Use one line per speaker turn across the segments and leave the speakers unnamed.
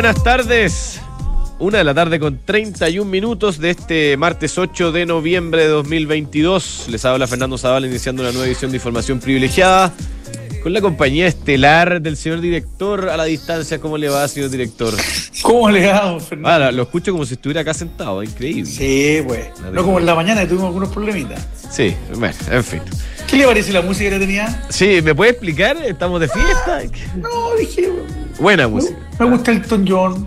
buenas tardes. Una de la tarde con 31 minutos de este martes 8 de noviembre de 2022. Les habla Fernando Zavala iniciando una nueva edición de Información Privilegiada con la compañía estelar del señor director a la distancia. ¿Cómo le va, señor director?
¿Cómo le va, don Fernando?
Ahora, lo escucho como si estuviera acá sentado, increíble.
Sí, pues. No como en la mañana que tuvimos algunos problemitas.
Sí, bueno, en fin.
¿Qué le parece la música que tenía?
Sí, ¿me puede explicar? ¿Estamos de fiesta?
No, dije.
Buena música.
Me gusta Elton John.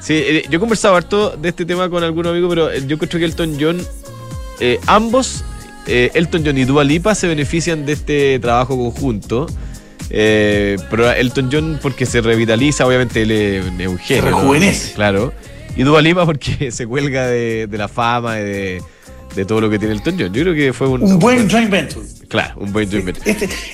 Sí, eh, yo he conversado harto de este tema con algunos amigos, pero eh, yo creo que Elton John, eh, ambos, Elton John y Dua Lipa, se benefician de este trabajo conjunto. pero Elton John porque se revitaliza, obviamente él es un genio. Se
rejuvenece.
Claro. Y Dua Lipa porque se cuelga de, la fama y de, de todo lo que tiene Elton John. Yo creo que fue un...
Un buen joint venture.
Claro, un buen joint venture.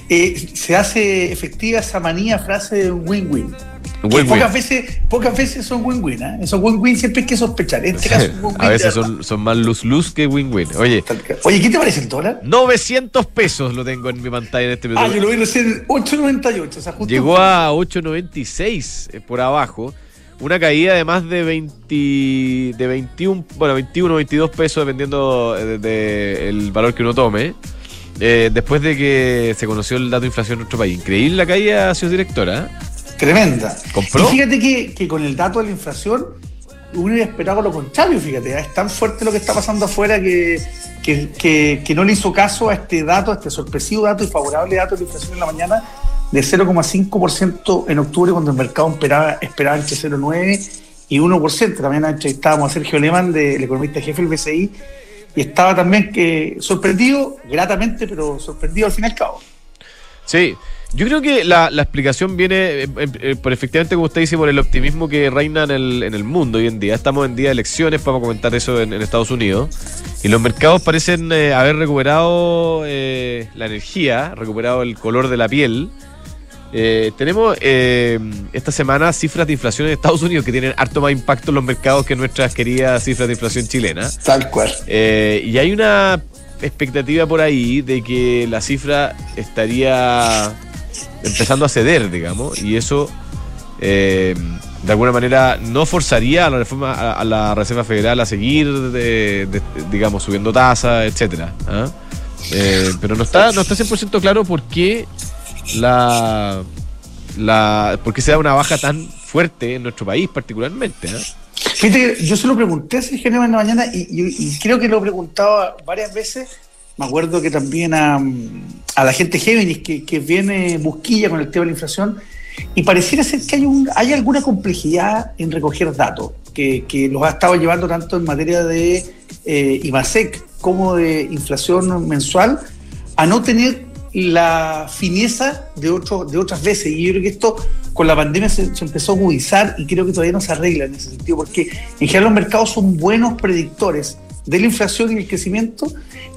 Este, se hace efectiva esa manía frase de win-win pocas, veces, pocas veces son win-win, ¿eh? Esos win-win siempre hay que sospechar. En este caso,
a veces son, son, más luz-luz que win-win. Oye,
Oye, ¿qué te parece el dólar?
900 pesos lo tengo en mi pantalla en este
momento. Ah, yo lo vi recién 8.98. O sea,
Llegó a 8.96 eh, por abajo. Una caída de más de 20, de 21, bueno, 21, 22 pesos dependiendo del de, el valor que uno tome. Eh, después de que se conoció el dato de inflación en nuestro país. Increíble la caída, señor directora. ¿eh?
Tremenda. Y fíjate que, con el dato de la inflación uno hubiera esperado lo contrario, fíjate. ¿eh? Es tan fuerte lo que está pasando afuera que, que, no le hizo caso a este dato, a este sorpresivo dato y favorable dato de la inflación en la mañana de 0,5% en octubre cuando el mercado esperaba, esperaba entre 0,9% y 1%. También entrevistábamos a Sergio Lehmann, del economista jefe del BCI, y estaba también que sorprendido, gratamente, pero sorprendido al fin y al cabo.
Sí, yo creo que la, explicación viene, eh, eh, eh, por efectivamente, como usted dice, por el optimismo que reina en el, en el mundo hoy en día. Estamos en día de elecciones, vamos a comentar eso en, Estados Unidos. Y los mercados parecen haber recuperado la energía, recuperado el color de la piel. Tenemos esta semana cifras de inflación en Estados Unidos que tienen harto más impacto en los mercados que nuestras queridas cifras de inflación chilena.
Tal cual.
y hay una expectativa por ahí de que la cifra estaría empezando a ceder, digamos, y eso eh, de alguna manera no forzaría a la reforma a, la Reserva Federal a seguir, digamos, subiendo tasas, etcétera. ¿ah? Eh, pero no está, no está 100% claro por qué la, la, por qué se da una baja tan fuerte en nuestro país, particularmente. ¿ah?
Fíjate, yo se lo pregunté a Sergio en la mañana y, creo que lo he preguntado varias veces me acuerdo que también a, la gente Géminis que, viene busquilla con el tema de la inflación y pareciera ser que hay, un, hay alguna complejidad en recoger datos que, los ha estado llevando tanto en materia de eh, IMASEC como de inflación mensual a no tener la fineza de, otro, de otras veces. Y yo creo que esto con la pandemia se, se, empezó a agudizar y creo que todavía no se arregla en ese sentido, porque en general los mercados son buenos predictores de la inflación y el crecimiento.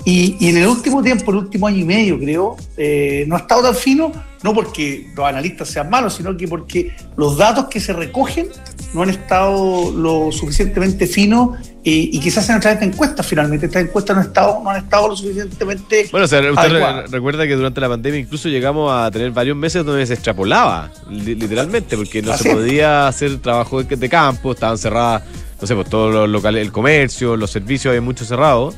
Y, en el último tiempo, el último año y medio, creo, eh, no ha estado tan fino, no porque los analistas sean malos, sino que porque los datos que se recogen no han estado lo suficientemente finos y, quizás a través de encuestas finalmente. Estas encuestas no han estado, no han estado lo suficientemente.
Bueno, o sea, usted recuerda que durante la pandemia incluso llegamos a tener varios meses donde se extrapolaba, literalmente, porque no se podía hacer trabajo de, de campo, estaban cerradas no sé, pues todos los locales, el comercio, los servicios, hay mucho cerrado.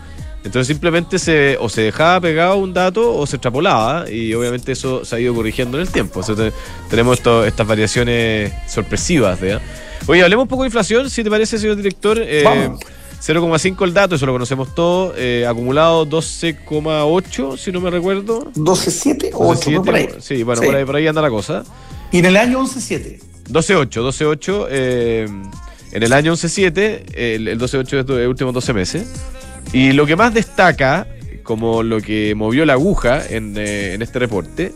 Entonces simplemente se, o se dejaba pegado un dato o se extrapolaba y obviamente eso se ha ido corrigiendo en el tiempo. tenemos estas variaciones sorpresivas. Oye, hablemos un poco de inflación, si te parece, señor director. Eh, 0,5 el dato, eso lo conocemos todo. Eh, acumulado 12,8, si no me recuerdo.
12,7 o 8, por ahí.
Sí, bueno, Por, ahí, por ahí anda la cosa.
Y en el año 11,7.
12,8, 12,8. Eh, en el año 11-7, el, el 12-8 de los últimos 12 meses. Y lo que más destaca, como lo que movió la aguja en, eh, este reporte,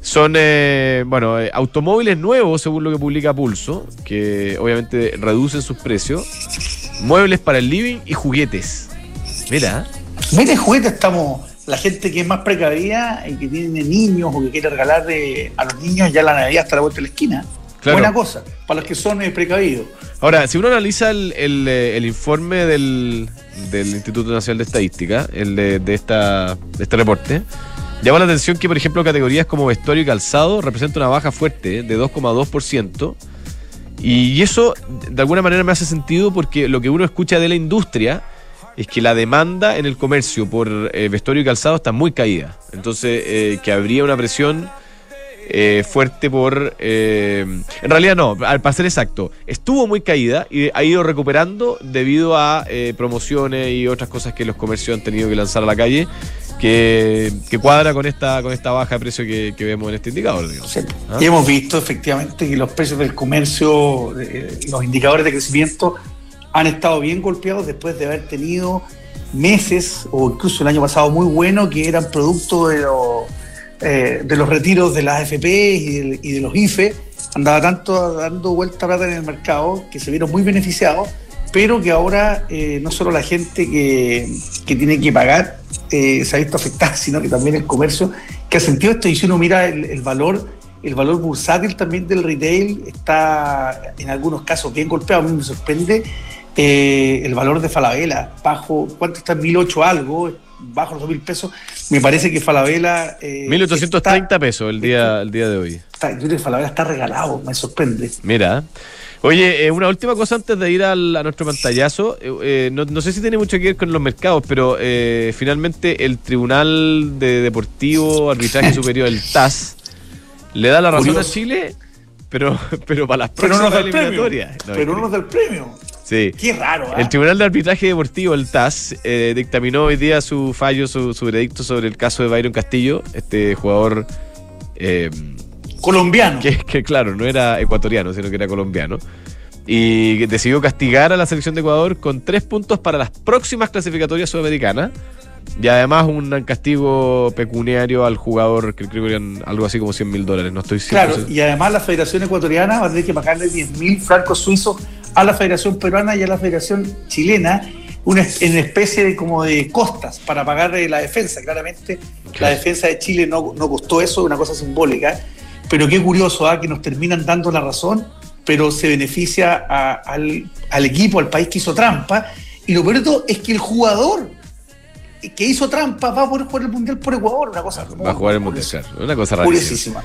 son, eh, bueno, eh, automóviles nuevos, según lo que publica Pulso, que obviamente reducen sus precios, muebles para el living y juguetes. Mira.
Mira, juguetes estamos la gente que es más precavida y que tiene niños o que quiere regalar a los niños ya la Navidad hasta la vuelta de la esquina. Buena cosa, para los que son precavidos.
Ahora, si uno analiza el, eh, informe del, Instituto Nacional de Estadística, el de, esta, este reporte, llama la atención que, por ejemplo, categorías como vestuario y calzado representan una baja fuerte de 2,2%. Y eso de alguna manera me hace sentido porque lo que uno escucha de la industria es que la demanda en el comercio por eh, vestuario y calzado está muy caída. Entonces, eh, que habría una presión eh, fuerte por... en realidad no, al para ser exacto, estuvo muy caída y ha ido recuperando debido a promociones y otras cosas que los comercios han tenido que lanzar a la calle que, cuadra con esta, con esta baja de precio que, vemos en este indicador.
¿Ah? Y hemos visto efectivamente que los precios del comercio, los indicadores de crecimiento han estado bien golpeados después de haber tenido meses o incluso el año pasado muy bueno que eran producto de, los, eh, de los retiros de las AFP y de, los IFE. Andaba tanto dando vuelta plata en el mercado que se vieron muy beneficiados, pero que ahora eh, no solo la gente que, tiene que pagar eh, se ha visto afectada, sino que también el comercio que ha sentido esto. Y si uno mira el valor el valor bursátil también del retail está en algunos casos bien golpeado. A mí me sorprende eh, el valor de Falabella, bajo, ¿cuánto está? 1008 algo, bajo los 2000 pesos. Me parece que Falabella.
Eh, 1830 pesos el día, el día de hoy.
Está, yo creo que Falabella está regalado, me sorprende.
Mira. Oye, eh, una última cosa antes de ir al, a nuestro pantallazo. Eh, eh, no, no, sé si tiene mucho que ver con los mercados, pero finalmente el Tribunal de Deportivo Arbitraje Superior, el TAS, le da la razón a Chile, pero, pero para las próximas eliminatorias.
pero no nos da el premio.
Sí.
Qué raro.
El ¿ah? Tribunal de Arbitraje Deportivo, el TAS, eh, dictaminó hoy día su fallo, su, veredicto sobre el caso de Byron Castillo, este jugador.
Eh, colombiano.
Que, que, claro, no era ecuatoriano, sino que era colombiano. Y decidió castigar a la selección de Ecuador con tres puntos para las próximas clasificatorias sudamericanas. Y además un castigo pecuniario al jugador, que creo que eran algo así como 100 mil dólares, no estoy
seguro. Claro, y además la Federación Ecuatoriana va a tener que pagarle 10 mil francos suizos a la Federación Peruana y a la Federación Chilena, una, en especie de como de costas para pagar la defensa. Claramente la defensa de Chile no, no costó eso, una cosa simbólica. Pero qué curioso, ¿ah? que nos terminan dando la razón, pero se beneficia al, al equipo, al país que hizo trampa. Y lo peor es que el jugador que hizo trampa va a poder jugar el Mundial por Ecuador, una cosa.
Va a jugar el Mundial, una cosa rarísima.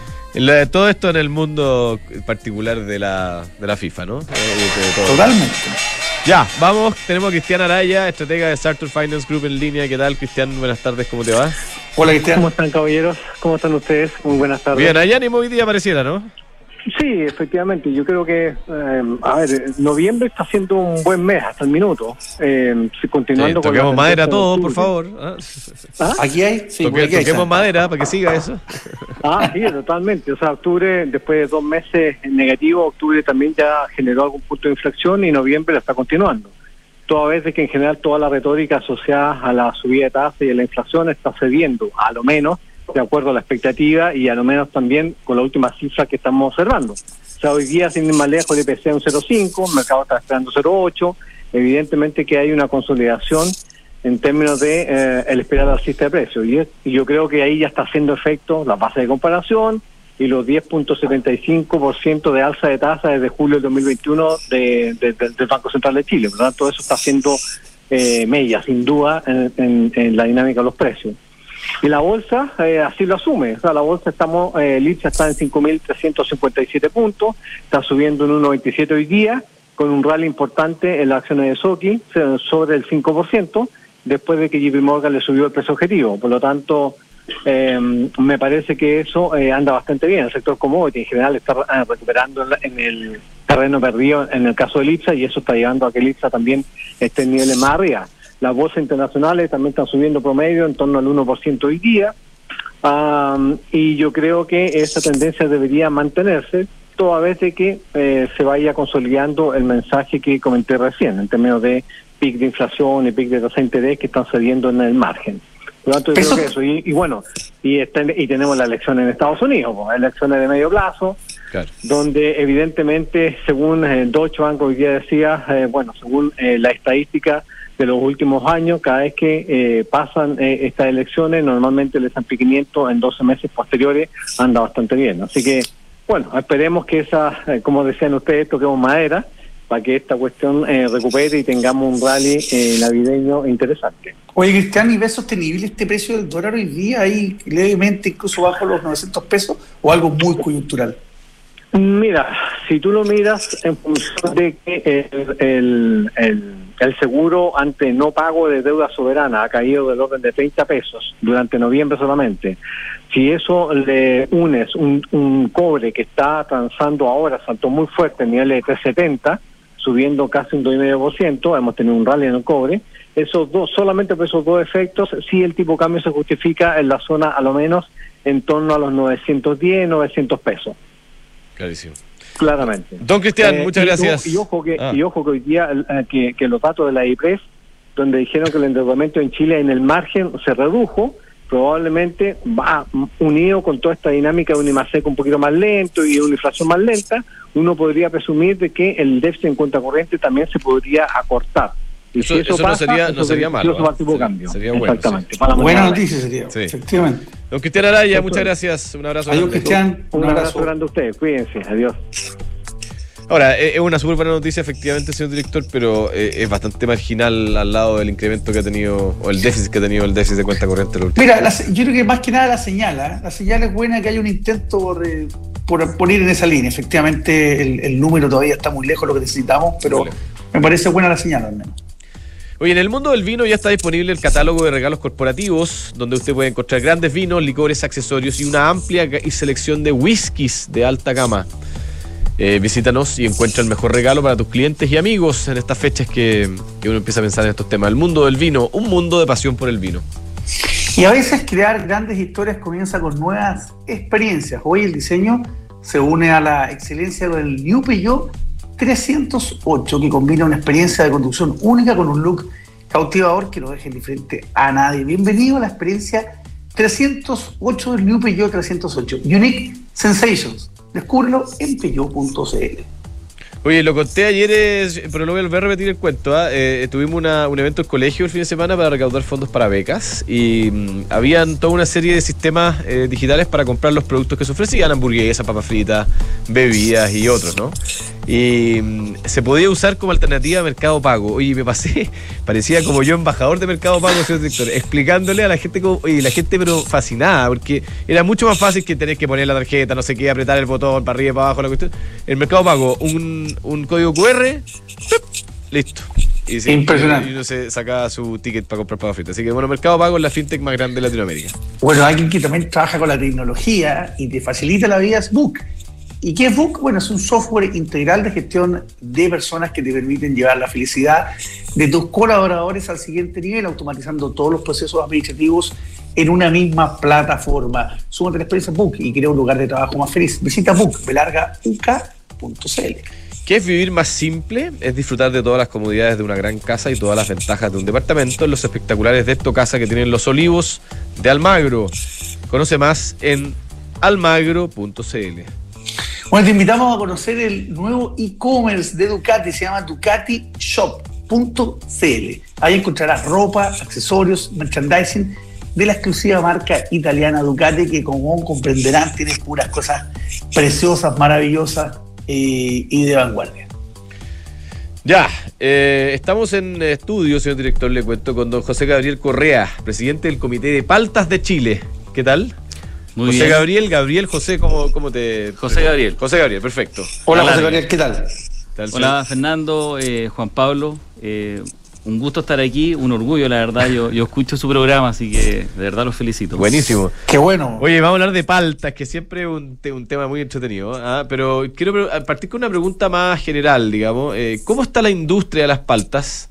Todo esto en el mundo particular de la, de la FIFA, ¿no?
Totalmente.
Ya, vamos, tenemos a Cristian Araya, estratega de Sartor Finance Group en línea. ¿Qué tal, Cristian? Buenas tardes, ¿cómo te va?
Hola, Cristian. ¿Cómo están, caballeros? ¿Cómo están ustedes? Muy buenas tardes.
Bien, allá ni hoy día pareciera, ¿no?
Sí, efectivamente. Yo creo que, eh, a ver, noviembre está siendo un buen mes hasta el minuto. Eh, continuando
toquemos madera todo, por favor. ¿ah?
¿Ah? Aquí hay.
Sí, toquemos madera para que siga eso.
Ah, sí, totalmente. O sea, octubre, después de dos meses en negativo, octubre también ya generó algún punto de inflexión y noviembre la está continuando. Toda vez de que en general toda la retórica asociada a la subida de tasas y a la inflación está cediendo, a lo menos de acuerdo a la expectativa y a lo menos también con la última cifra que estamos observando. O sea, hoy día, sin ir más lejos, el IPC es un 0,5, el mercado está esperando 0,8. Evidentemente que hay una consolidación en términos de eh, el esperar alcista de precios. Y, yo creo que ahí ya está haciendo efecto la base de comparación y los 10.75% de alza de tasa desde julio del 2021 de, del Banco Central de Chile. Por lo tanto, eso está haciendo eh, mella, sin duda, en la dinámica de los precios. Y la bolsa eh, así lo asume. O sea, la bolsa estamos, eh, el IPSA está en 5.357 puntos, está subiendo en 1.27 hoy día, con un rally importante en las acciones de Soki, sobre el 5%, después de que JP Morgan le subió el precio objetivo. Por lo tanto, eh, me parece que eso eh, anda bastante bien. El sector commodity en general está eh, recuperando en, el terreno perdido en el caso del IPSA y eso está llevando a que el IPSA también esté en niveles más arriba. Las bolsas internacionales también están subiendo promedio en torno al 1% hoy día. y yo creo que esa tendencia debería mantenerse toda vez de que eh, se vaya consolidando el mensaje que comenté recién en términos de pic de inflación y pic de tasa de interés que están cediendo en el margen. Por lo tanto, yo creo que eso. Y, bueno, y, y tenemos la elección en Estados Unidos, elecciones de medio plazo, donde evidentemente, según eh, Deutsche Bank hoy día decía, eh, bueno, según la estadística, de los últimos años, cada vez que eh, pasan eh, estas elecciones, normalmente el S&P 500 en 12 meses posteriores anda bastante bien. Así que, bueno, esperemos que esa, eh, como decían ustedes, toquemos madera para que esta cuestión recupere y tengamos un rally navideño interesante.
Oye, Cristian, ¿y ve sostenible este precio del dólar hoy día, ahí levemente incluso bajo los 900 pesos, o algo muy coyuntural?
Mira, si tú lo miras en función de que el, el, seguro ante no pago de deuda soberana ha caído del orden de 30 pesos durante noviembre solamente, si eso le unes un, un cobre que está transando ahora, saltó muy fuerte en niveles de 370, subiendo casi un 2,5%, hemos tenido un rally en el cobre, esos dos, solamente por esos dos efectos, si el tipo de cambio se justifica en la zona a lo menos en torno a los 910, 900 pesos.
Clarísimo.
Claramente.
Don Cristian, eh, muchas gracias.
Y, ojo que, ah. y ojo que hoy día eh, que, los datos de la IPRES, donde dijeron que el endeudamiento en Chile en el margen se redujo, probablemente va unido con toda esta dinámica de un IMASEC un poquito más lento y una inflación más lenta, uno podría presumir de que el déficit en cuenta corriente también se podría acortar.
Y eso, si eso, no sería, no sería malo.
cambio.
Sería bueno.
Exactamente. Buena noticia sería, efectivamente.
Don Cristian Araya, muchas gracias. Un abrazo.
Adiós, Cristian.
Un, abrazo grande a ustedes. Cuídense. Adiós.
Ahora, e-, es una súper buena noticia, efectivamente, señor director, pero eh, es bastante marginal al lado del incremento que ha tenido, o el déficit que ha tenido el déficit de cuenta corriente.
Mira, yo creo que más que nada la señal, ¿eh? la señal es buena que haya un intento por, eh, por, ir en esa línea. Efectivamente, el, número todavía está muy lejos de lo que necesitamos, pero me parece buena la señal al menos.
Oye, en el mundo del vino ya está disponible el catálogo de regalos corporativos, donde usted puede encontrar grandes vinos, licores, accesorios y una amplia selección de whiskies de alta gama. Eh, visítanos y encuentra el mejor regalo para tus clientes y amigos en estas fechas que, que uno empieza a pensar en estos temas. El mundo del vino, un mundo de pasión por el vino.
Y a veces crear grandes historias comienza con nuevas experiencias. Hoy el diseño se une a la excelencia del New Peugeot 308, que combina una experiencia de conducción única con un look cautivador que no deje indiferente a nadie. Bienvenido a la experiencia 308 del New Peugeot 308. Unique Sensations. Descúbrelo en peugeot.cl.
Oye, lo conté ayer, pero no voy a volver a repetir el cuento. ¿ah? Eh, tuvimos un evento en colegio el fin de semana para recaudar fondos para becas y mm, habían toda una serie de sistemas eh, digitales para comprar los productos que se ofrecían, hamburguesas, papas fritas, bebidas y otros, ¿no? Y mm, se podía usar como alternativa a Mercado Pago. Oye, me pasé, parecía como yo embajador de Mercado Pago, señor director, explicándole a la gente, como, oye, la gente pero fascinada, porque era mucho más fácil que tener que poner la tarjeta, no sé qué, apretar el botón para arriba y para abajo, la cuestión. El Mercado Pago, un un, código QR, listo. Y,
Impresionante.
Y uno se saca su ticket para comprar papas fritas. Así que bueno, Mercado Pago es la fintech más grande de Latinoamérica.
Bueno, alguien que también trabaja con la tecnología y te facilita la vida es Book. ¿Y qué es Book? Bueno, es un software integral de gestión de personas que te permiten llevar la felicidad de tus colaboradores al siguiente nivel, automatizando todos los procesos administrativos en una misma plataforma. Súmate la experiencia Book y crea un lugar de trabajo más feliz. Visita Book.
¿Qué es vivir más simple? Es disfrutar de todas las comodidades de una gran casa y todas las ventajas de un departamento en los espectaculares de esto casa que tienen los olivos de Almagro. Conoce más en almagro.cl.
Bueno, te invitamos a conocer el nuevo e-commerce de Ducati, se llama ducatishop.cl. Ahí encontrarás ropa, accesorios, merchandising de la exclusiva marca italiana Ducati, que como comprenderán tiene puras cosas preciosas, maravillosas y, de vanguardia.
Ya, eh, estamos en estudio, señor director, le cuento con don José Gabriel Correa, presidente del Comité de Paltas de Chile. ¿Qué tal?
Muy
José
bien.
Gabriel, Gabriel, José, ¿cómo, cómo te...?
José Gabriel.
José Gabriel, perfecto.
Hola, José Gabriel, ¿qué tal?
Hola, Fernando, eh, Juan Pablo. Eh, un gusto estar aquí, un orgullo, la verdad. Yo, yo escucho su programa, así que de verdad los felicito.
Buenísimo.
Qué bueno.
Oye, vamos a hablar de paltas, que siempre es un, un tema muy entretenido. ¿ah? Pero quiero partir con una pregunta más general, digamos. Eh, ¿Cómo está la industria de las paltas?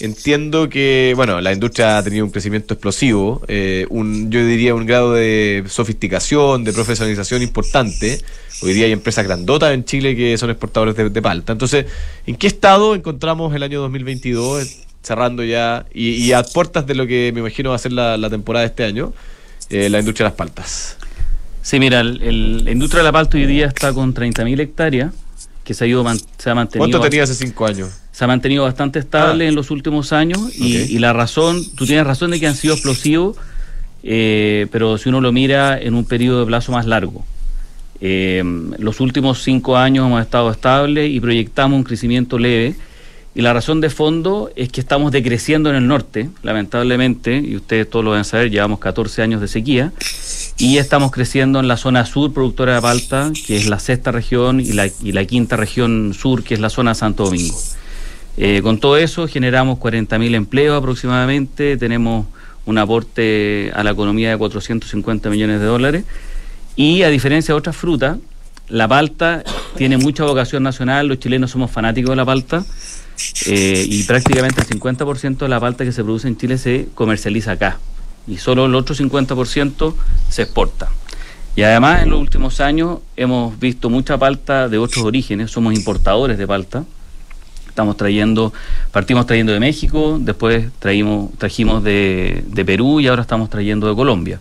Entiendo que, bueno, la industria ha tenido un crecimiento explosivo, eh, un, yo diría un grado de sofisticación, de profesionalización importante. Hoy día hay empresas grandotas en Chile que son exportadores de, de palta. Entonces, ¿en qué estado encontramos el año 2022? cerrando ya y, a puertas de lo que me imagino va a ser la, temporada de este año, eh, la industria de las paltas.
Sí, mira, el, la industria de la palta hoy día está con 30.000 hectáreas, que se ha, ido, se ha mantenido...
¿Cuánto tenía hace cinco años?
Se ha mantenido bastante estable ah. en los últimos años y, la razón, tú tienes razón de que han sido explosivos, eh, pero si uno lo mira en un periodo de plazo más largo. Eh, los últimos cinco años hemos estado estables y proyectamos un crecimiento leve y la razón de fondo es que estamos decreciendo en el norte, lamentablemente, y ustedes todos lo deben saber, llevamos 14 años de sequía, Y estamos creciendo en la zona sur productora de palta, que es la sexta región, y la, y la quinta región sur, que es la zona de Santo Domingo. Eh, con todo eso generamos 40.000 empleos aproximadamente, tenemos un aporte a la economía de 450 millones de dólares y a diferencia de otras frutas, la palta tiene mucha vocación nacional, los chilenos somos fanáticos de la palta eh, y prácticamente el 50% de la palta que se produce en Chile se comercializa acá y solo el otro 50% se exporta. Y además en los últimos años hemos visto mucha palta de otros orígenes, somos importadores de palta. Estamos trayendo, partimos trayendo de México, después traímos, trajimos de, de Perú y ahora estamos trayendo de Colombia.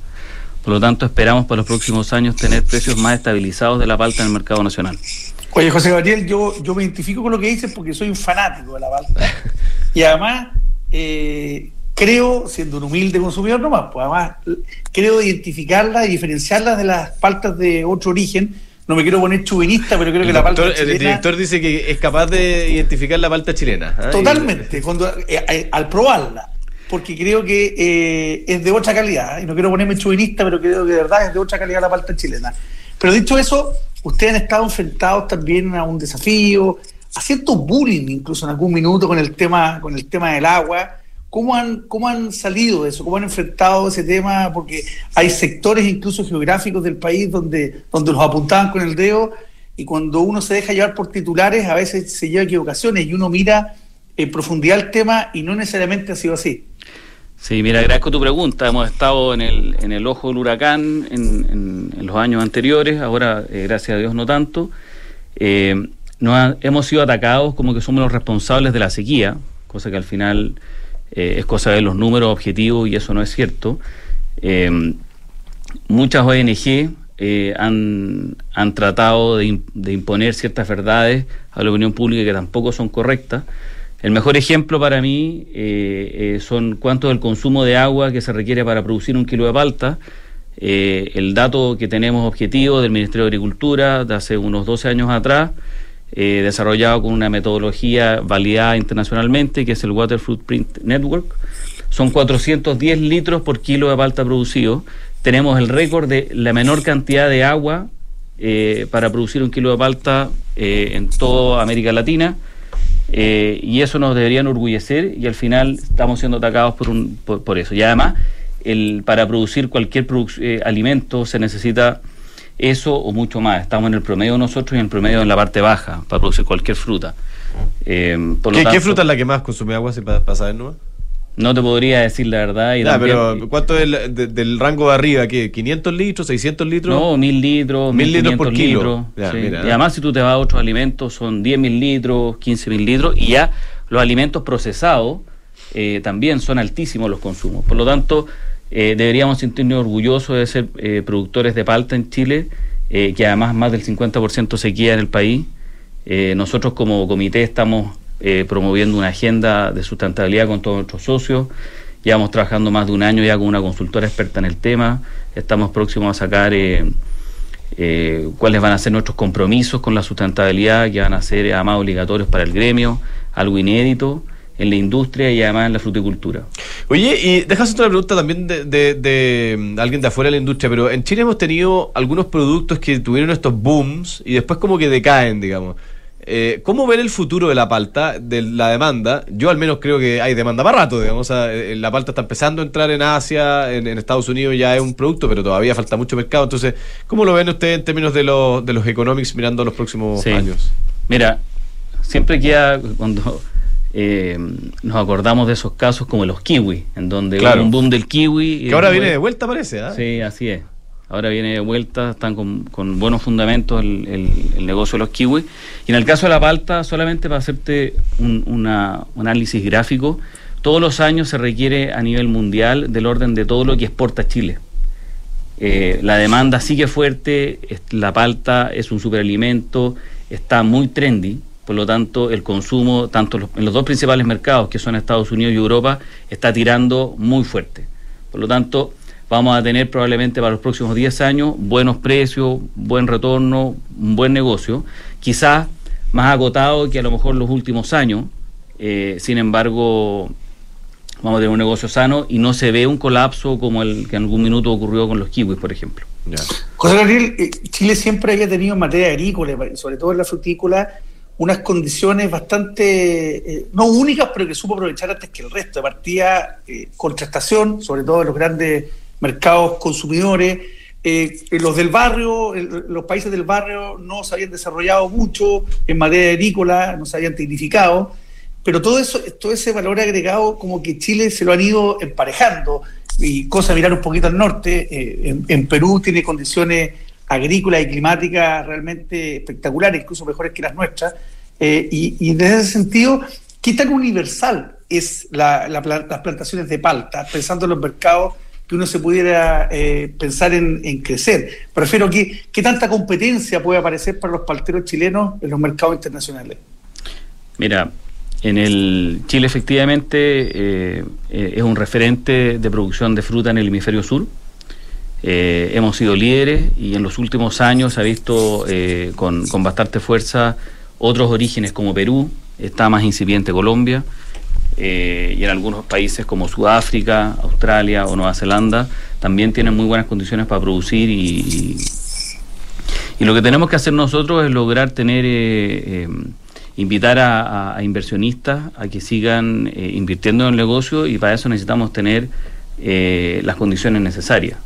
Por lo tanto, esperamos para los próximos años tener precios más estabilizados de la palta en el mercado nacional.
Oye, José Gabriel, yo, yo me identifico con lo que dices porque soy un fanático de la palta. Y además, eh, creo, siendo un humilde consumidor nomás, pues además creo identificarla y diferenciarla de las paltas de otro origen. No me quiero poner chubinista, pero creo que la palta
chilena... El director dice que es capaz de identificar la palta chilena.
¿eh? Totalmente, cuando, eh, eh, al probarla. Porque creo que eh, es de otra calidad. Y no quiero ponerme chubinista, pero creo que de verdad es de otra calidad la palta chilena. Pero dicho eso, ustedes han estado enfrentados también a un desafío, a cierto bullying incluso en algún minuto con el tema, con el tema del agua ¿Cómo han, ¿Cómo han salido de eso? ¿Cómo han enfrentado ese tema? Porque hay sectores incluso geográficos del país donde, donde los apuntaban con el dedo y cuando uno se deja llevar por titulares a veces se lleva equivocaciones y uno mira en profundidad el tema y no necesariamente ha sido así.
Sí, mira, agradezco tu pregunta. Hemos estado en el, en el ojo del huracán en, los años anteriores, ahora eh, gracias a Dios no tanto. Eh, hemos sido atacados como que somos los responsables de la sequía, cosa que al final eh, es cosa de los números objetivos y eso no es cierto. Eh, muchas ONG eh, han, han, tratado de, imponer ciertas verdades a la opinión pública que tampoco son correctas. El mejor ejemplo para mí son cuánto del consumo de agua que se requiere para producir un kilo de palta. el dato que tenemos objetivo del Ministerio de Agricultura de hace unos 12 años atrás eh, desarrollado con una metodología validada internacionalmente, que es el Water Footprint Network. Son 410 litros por kilo de palta producido. Tenemos el récord de la menor cantidad de agua eh, para producir un kilo de palta eh, en toda América Latina. y eso nos debería enorgullecer y al final estamos siendo atacados por, un, por, eso. Y además, el, para producir cualquier alimento se necesita eso o mucho más. Estamos en el promedio nosotros y en el promedio en la parte baja para producir cualquier fruta.
Eh, ¿Qué, fruta es la que más consume agua si pasa de nuevo?
No te podría decir la verdad. Y
pero ¿cuánto es el, del rango de arriba? ¿qué? ¿500 litros? ¿600 litros?
No, 1000 litros. 1000 litros por kilo. y además, si tú te vas a otros alimentos, son 10.000 litros, 15.000 litros. Y ya los alimentos procesados eh, también son altísimos los consumos. Por lo tanto, eh, deberíamos sentirnos orgullosos de ser eh, productores de palta en Chile, eh, que además más del 50% sequía en el país. nosotros como comité estamos promoviendo una agenda de sustentabilidad con todos nuestros socios. Llevamos trabajando más de un año ya con una consultora experta en el tema. Estamos próximos a sacar cuáles van a ser nuestros compromisos con la sustentabilidad, que van a ser además obligatorios para el gremio, algo inédito en la industria y además en la fruticultura.
Oye, y dejas otra pregunta también de, de, mm, alguien de afuera de la industria, pero en Chile hemos tenido algunos productos que tuvieron estos booms y después como que decaen, digamos. Eh, ¿Cómo ver el futuro de la palta, de la demanda? Yo al menos creo que hay demanda para rato, digamos. Eh, la palta está empezando a entrar en Asia, en, Estados Unidos ya es un producto, pero todavía falta mucho mercado. Entonces, ¿cómo lo ven ustedes en términos de, los de los economics mirando los próximos años?
Mira, siempre queda cuando eh, nos acordamos de esos casos como los kiwi, en donde
hubo
un boom del kiwi.
Que ahora viene de vuelta, parece. ¿eh?
Sí, así es. Ahora viene de vuelta, están con, buenos fundamentos el, negocio de los kiwis. Y en el caso de la palta, solamente para hacerte un, análisis gráfico, todos los años se requiere a nivel mundial del orden de todo lo que exporta Chile. Eh, la demanda sigue fuerte, la palta es un superalimento, está muy trendy, por lo tanto, el consumo, tanto en los dos principales mercados, que son Estados Unidos y Europa, está tirando muy fuerte. Por lo tanto, vamos a tener probablemente para los próximos 10 años buenos precios, buen retorno, un buen negocio, quizás más agotado que a lo mejor los últimos años. Eh, sin embargo, vamos a tener un negocio sano y no se ve un colapso como el que en algún minuto ocurrió con los kiwis, por ejemplo.
José Gabriel, eh, Chile siempre había tenido en materia agrícola, sobre todo en la frutícola, unas condiciones bastante, eh, no únicas, pero que supo aprovechar antes que el resto. De partida, eh, contrastación, sobre todo en los grandes mercados consumidores. Eh, los del barrio, los países del barrio no se habían desarrollado mucho en materia agrícola, no se habían tecnificado, pero todo eso, todo ese valor agregado, como que Chile se lo han ido emparejando. Y cosa mirar un poquito al norte, en Perú tiene condiciones agrícolas y climáticas realmente espectaculares, incluso mejores que las nuestras. Eh, y, desde ese sentido, ¿qué tan universal es la, las plantaciones de palta, pensando en los mercados que uno se pudiera eh, pensar en, crecer? Prefiero que qué tanta competencia puede aparecer para los palteros chilenos en los mercados internacionales.
Mira, en el Chile efectivamente eh, es un referente de producción de fruta en el hemisferio sur eh, hemos sido líderes y en los últimos años se ha visto eh, con, bastante fuerza otros orígenes como Perú, está más incipiente Colombia eh, y en algunos países como Sudáfrica, Australia o Nueva Zelanda también tienen muy buenas condiciones para producir y, lo que tenemos que hacer nosotros es lograr tener invitar a, inversionistas a que sigan invirtiendo en el negocio y para eso necesitamos tener las condiciones necesarias.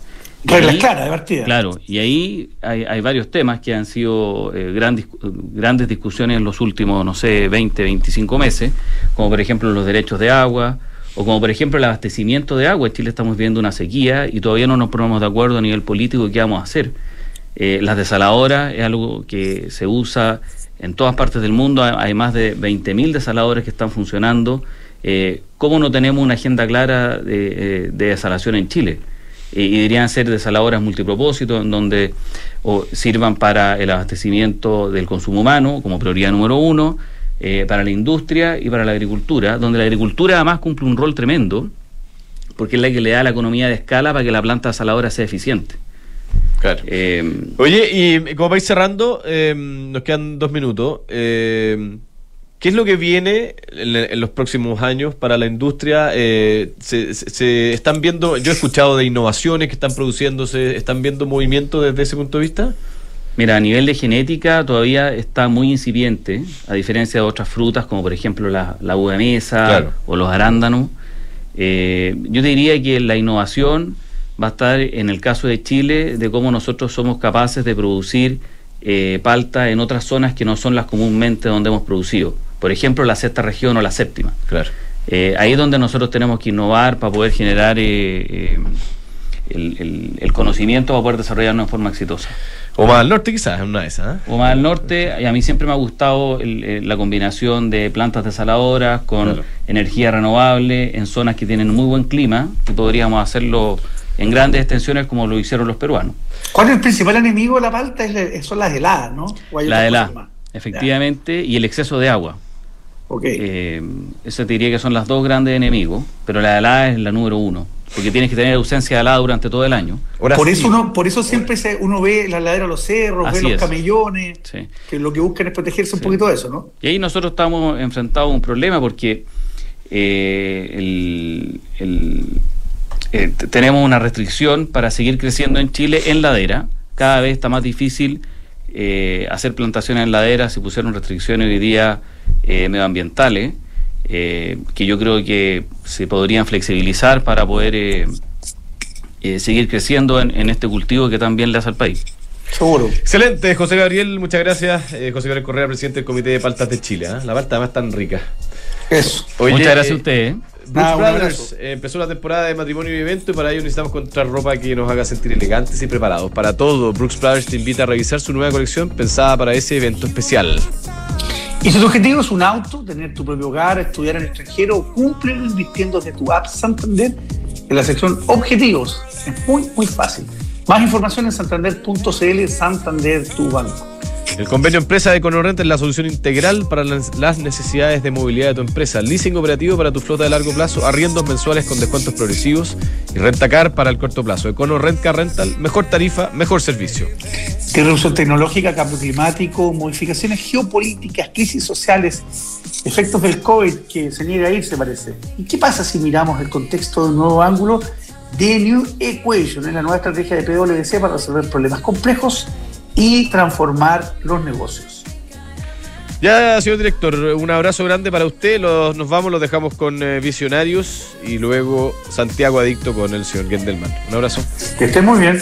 Reglas claras de partida.
Claro, y ahí hay, varios temas que han sido eh, grandes, grandes discusiones en los últimos, no sé, 20, 25 meses, como por ejemplo los derechos de agua, o como por ejemplo el abastecimiento de agua. En Chile estamos viendo una sequía y todavía no nos ponemos de acuerdo a nivel político qué vamos a hacer. Eh, las desaladoras es algo que se usa en todas partes del mundo, hay más de 20.000 desaladores que están funcionando. Eh, ¿Cómo no tenemos una agenda clara de, de desalación en Chile? Y deberían ser desaladoras multipropósito en donde o, sirvan para el abastecimiento del consumo humano como prioridad número uno, eh, para la industria y para la agricultura, donde la agricultura además cumple un rol tremendo, porque es la que le da la economía de escala para que la planta desaladora sea eficiente.
Claro. Eh, Oye, y como vais cerrando, eh, nos quedan dos minutos. ¿Qué es lo que viene en, los próximos años para la industria? Eh, se, están viendo, yo he escuchado de innovaciones que están produciéndose, ¿están viendo movimiento desde ese punto de vista?
Mira, a nivel de genética todavía está muy incipiente, a diferencia de otras frutas como por ejemplo la, la uva mesa o los arándanos. Eh, yo diría que la innovación va a estar en el caso de Chile de cómo nosotros somos capaces de producir eh, palta en otras zonas que no son las comúnmente donde hemos producido por ejemplo, la sexta región o la séptima.
Claro.
Eh, ahí es donde nosotros tenemos que innovar para poder generar eh, eh, el, conocimiento para poder desarrollarnos de forma exitosa.
O más al norte quizás, una de esas.
O más al norte, y a mí siempre me ha gustado la combinación de plantas desaladoras con energía renovable en zonas que tienen muy buen clima, y podríamos hacerlo en grandes extensiones como lo hicieron los peruanos.
¿Cuál es el principal enemigo de la palta? son las heladas, ¿no?
La heladas, efectivamente, y el exceso de agua.
Okay.
Eh, eso te diría que son las dos grandes enemigos, pero la helada es la número uno, porque tienes que tener ausencia de helada durante todo el año.
por eso uno, por eso siempre se, uno ve la ladera de los cerros, ve los camellones, que lo que buscan es protegerse un poquito de eso, ¿no?
Y ahí nosotros estamos enfrentados a un problema porque eh, eh, tenemos una restricción para seguir creciendo en Chile en ladera. Cada vez está más difícil hacer plantaciones en ladera. Se pusieron restricciones hoy día eh, medioambientales eh, que yo creo que se podrían flexibilizar para poder eh, eh, seguir creciendo en, este cultivo que también le hace al país.
Seguro.
Excelente, José Gabriel, muchas gracias. José Gabriel Correa, presidente del Comité de Paltas de Chile. La palta además tan rica.
Eso.
muchas gracias a usted.
Brooks Brothers empezó la temporada de matrimonio y evento y para ello necesitamos encontrar ropa que nos haga sentir elegantes y preparados. Para todo, Brooks Brothers te invita a revisar su nueva colección pensada para ese evento especial.
Y si tu objetivo es un auto, tener tu propio hogar, estudiar en el extranjero, cúmplelo invirtiendo de tu app Santander en la sección Objetivos. Es muy, muy fácil. Más información en santander.cl, Santander, tu banco.
El convenio empresa de EconoRent es la solución integral para las necesidades de movilidad de tu empresa. Leasing operativo para tu flota de largo plazo, arriendos mensuales con descuentos progresivos y rentacar para el corto plazo. EconoRent Car Rental, mejor tarifa, mejor servicio.
Disrupción tecnológica, cambio climático, modificaciones geopolíticas, crisis sociales, efectos del COVID que se niega a ir, se parece. ¿Y qué pasa si miramos el contexto de un nuevo ángulo? The New Equation, es la nueva estrategia de PwC para resolver problemas complejos y transformar los negocios.
Ya, señor director, un abrazo grande para usted. nos vamos, los dejamos con eh, Visionarios y luego Santiago Adicto con el señor Gendelman. Un abrazo.
Que esté muy bien.